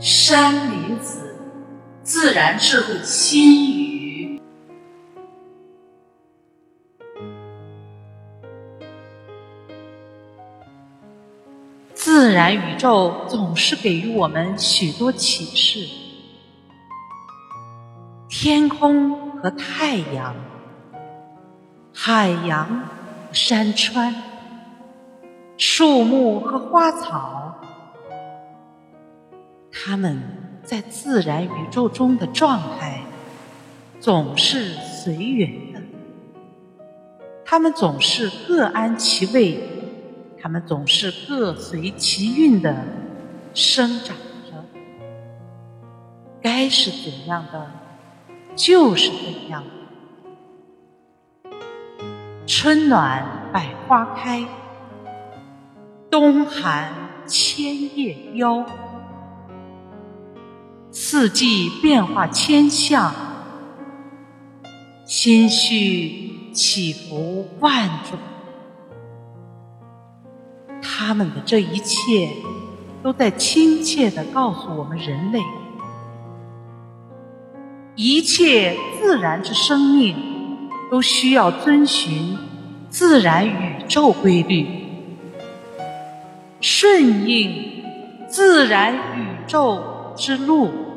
山林子，自然智慧心语。自然宇宙总是给予我们许多启示。天空和太阳，海洋和山川，树木和花草，它们在自然宇宙中的状态总是随缘的，它们总是各安其位，它们总是各随其运的生长着，该是怎样的？就是怎样的。春暖百花开，冬寒千叶凋。四季变化千象，心绪起伏万种。他们的这一切，都在亲切地告诉我们人类。一切自然之生命都需要遵循自然宇宙规律，顺应自然宇宙之路。